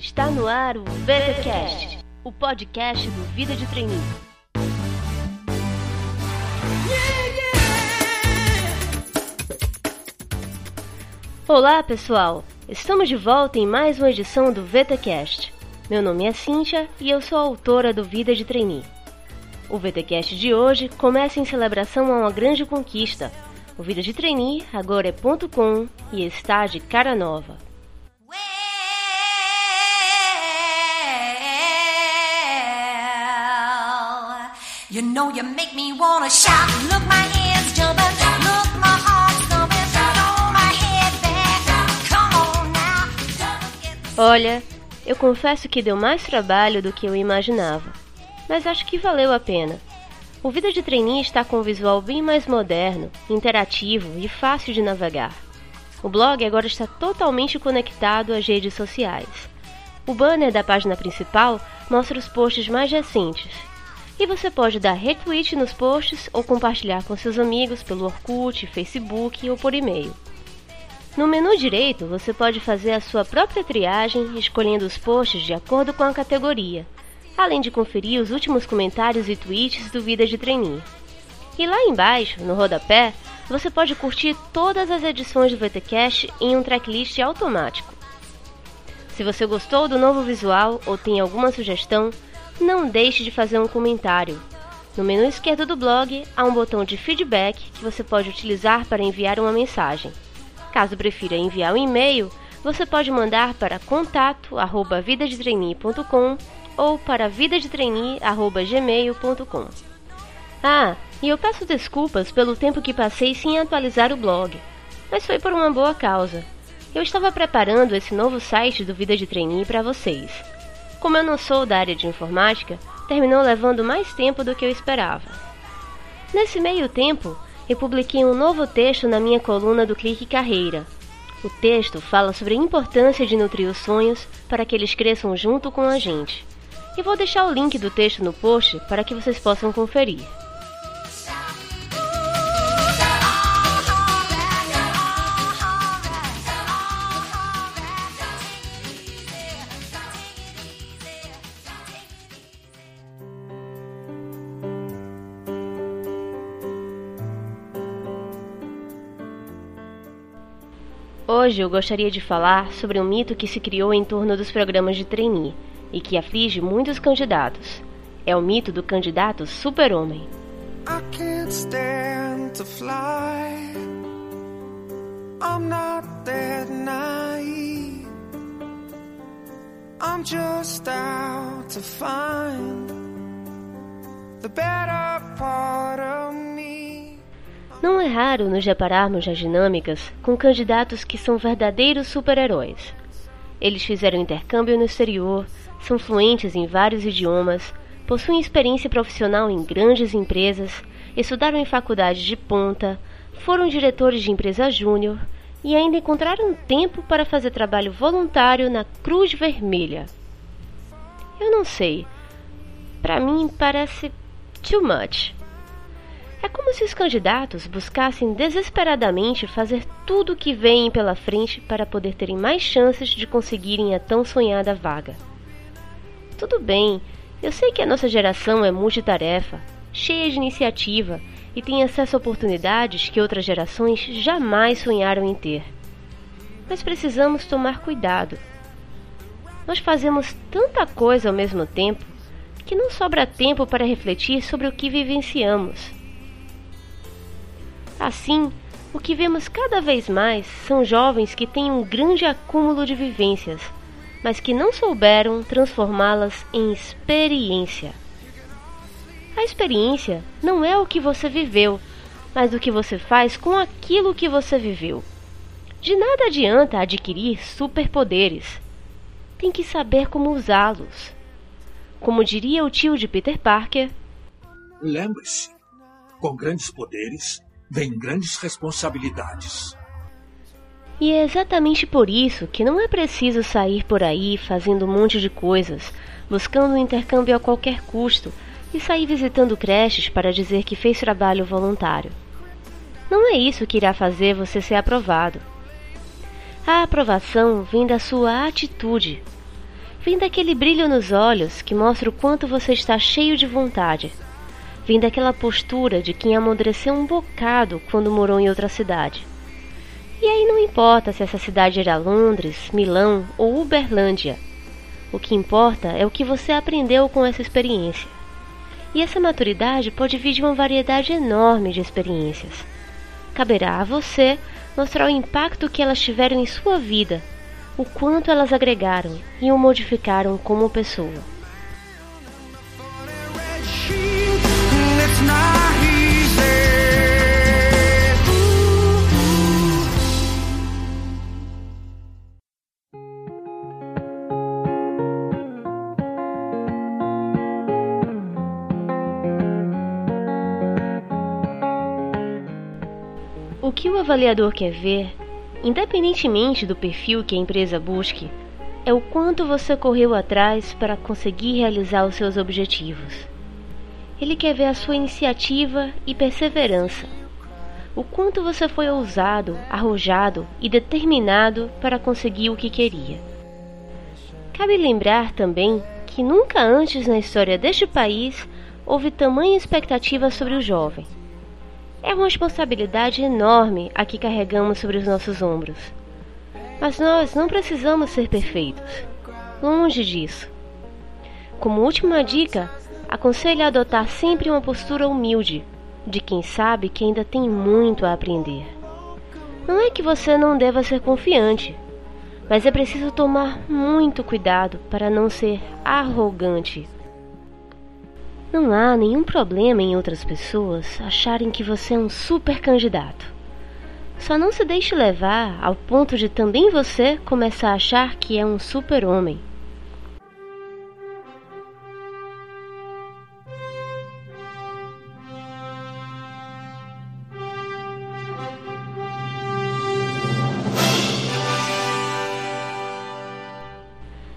Está no ar o VTCast, o podcast do Vida de Treininho. Olá, pessoal! Estamos de volta em mais uma edição do VTCast. Meu nome é Cíntia e eu sou autora do Vida de Trainee. O VTCast de hoje começa em celebração a uma grande conquista. O Vida de Trainee agora é ponto .com e está de cara nova. You know you make me wanna shout. Look, my hands jumping. Look, my heart thumping. My head back. Come on now. Olha, eu confesso que deu mais trabalho do que eu imaginava, mas acho que valeu a pena. O Vida de Trainee está com um visual bem mais moderno, interativo e fácil de navegar. O blog agora está totalmente conectado às redes sociais. O banner da página principal mostra os posts mais recentes e você pode dar retweet nos posts ou compartilhar com seus amigos pelo Orkut, Facebook ou por e-mail. No menu direito, você pode fazer a sua própria triagem, escolhendo os posts de acordo com a categoria, além de conferir os últimos comentários e tweets do Vida de Trainee. E lá embaixo, no rodapé, você pode curtir todas as edições do VTcast em um tracklist automático. Se você gostou do novo visual ou tem alguma sugestão, não deixe de fazer um comentário. No menu esquerdo do blog há um botão de feedback que você pode utilizar para enviar uma mensagem. Caso prefira enviar um e-mail, você pode mandar para contato@vidadetrainee.com ou para vidadetrainee@gmail.com. Ah, e eu peço desculpas pelo tempo que passei sem atualizar o blog, mas foi por uma boa causa. Eu estava preparando esse novo site do Vida de Trainee para vocês. Como eu não sou da área de informática, terminou levando mais tempo do que eu esperava. Nesse meio tempo, eu publiquei um novo texto na minha coluna do Clique Carreira. O texto fala sobre a importância de nutrir os sonhos para que eles cresçam junto com a gente. E vou deixar o link do texto no post para que vocês possam conferir. Hoje eu gostaria de falar sobre um mito que se criou em torno dos programas de trainee e que aflige muitos candidatos. É o mito do candidato super-homem. The better part of não é raro nos depararmos nas dinâmicas com candidatos que são verdadeiros super-heróis. Eles fizeram intercâmbio no exterior, são fluentes em vários idiomas, possuem experiência profissional em grandes empresas, estudaram em faculdades de ponta, foram diretores de empresa júnior e ainda encontraram tempo para fazer trabalho voluntário na Cruz Vermelha. Eu não sei. Para mim parece too much. É como se os candidatos buscassem desesperadamente fazer tudo o que vem pela frente para poder terem mais chances de conseguirem a tão sonhada vaga. Tudo bem, eu sei que a nossa geração é multitarefa, cheia de iniciativa e tem acesso a oportunidades que outras gerações jamais sonharam em ter. Mas precisamos tomar cuidado. Nós fazemos tanta coisa ao mesmo tempo que não sobra tempo para refletir sobre o que vivenciamos. Assim, o que vemos cada vez mais são jovens que têm um grande acúmulo de vivências, mas que não souberam transformá-las em experiência. A experiência não é o que você viveu, mas o que você faz com aquilo que você viveu. De nada adianta adquirir superpoderes. Tem que saber como usá-los. Como diria o tio de Peter Parker: Lembre-se, com grandes poderes vem grandes responsabilidades. E é exatamente por isso que não é preciso sair por aí fazendo um monte de coisas, buscando um intercâmbio a qualquer custo e sair visitando creches para dizer que fez trabalho voluntário. Não é isso que irá fazer você ser aprovado. A aprovação vem da sua atitude. Vem daquele brilho nos olhos que mostra o quanto você está cheio de vontade. Vem daquela postura de quem amadureceu um bocado quando morou em outra cidade. E aí não importa se essa cidade era Londres, Milão ou Uberlândia. O que importa é o que você aprendeu com essa experiência. E essa maturidade pode vir de uma variedade enorme de experiências. Caberá a você mostrar o impacto que elas tiveram em sua vida o quanto elas agregaram e o modificaram como pessoa. O que o avaliador quer ver Independentemente do perfil que a empresa busque, é o quanto você correu atrás para conseguir realizar os seus objetivos. Ele quer ver a sua iniciativa e perseverança. O quanto você foi ousado, arrojado e determinado para conseguir o que queria. Cabe lembrar também que nunca antes na história deste país houve tamanha expectativa sobre o jovem. É uma responsabilidade enorme a que carregamos sobre os nossos ombros. Mas nós não precisamos ser perfeitos. Longe disso. Como última dica, aconselho a adotar sempre uma postura humilde, de quem sabe que ainda tem muito a aprender. Não é que você não deva ser confiante, mas é preciso tomar muito cuidado para não ser arrogante não há nenhum problema em outras pessoas acharem que você é um super candidato. Só não se deixe levar ao ponto de também você começar a achar que é um super-homem.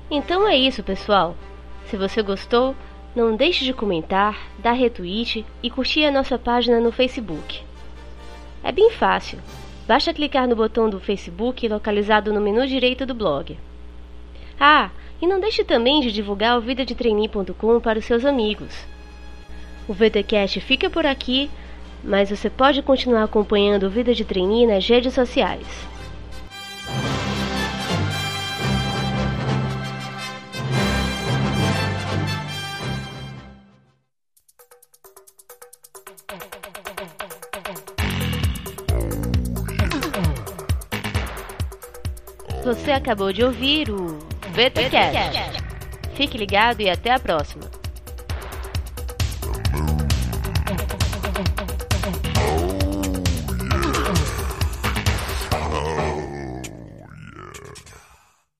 Então é isso, pessoal. Se você gostou, não deixe de comentar, dar retweet e curtir a nossa página no Facebook. É bem fácil. Basta clicar no botão do Facebook localizado no menu direito do blog. Ah, e não deixe também de divulgar o vidadetrainee.com para os seus amigos. O VTcast fica por aqui, mas você pode continuar acompanhando o Vida de Trainee nas redes sociais. Você acabou de ouvir o VTCast. Fique ligado e até a próxima.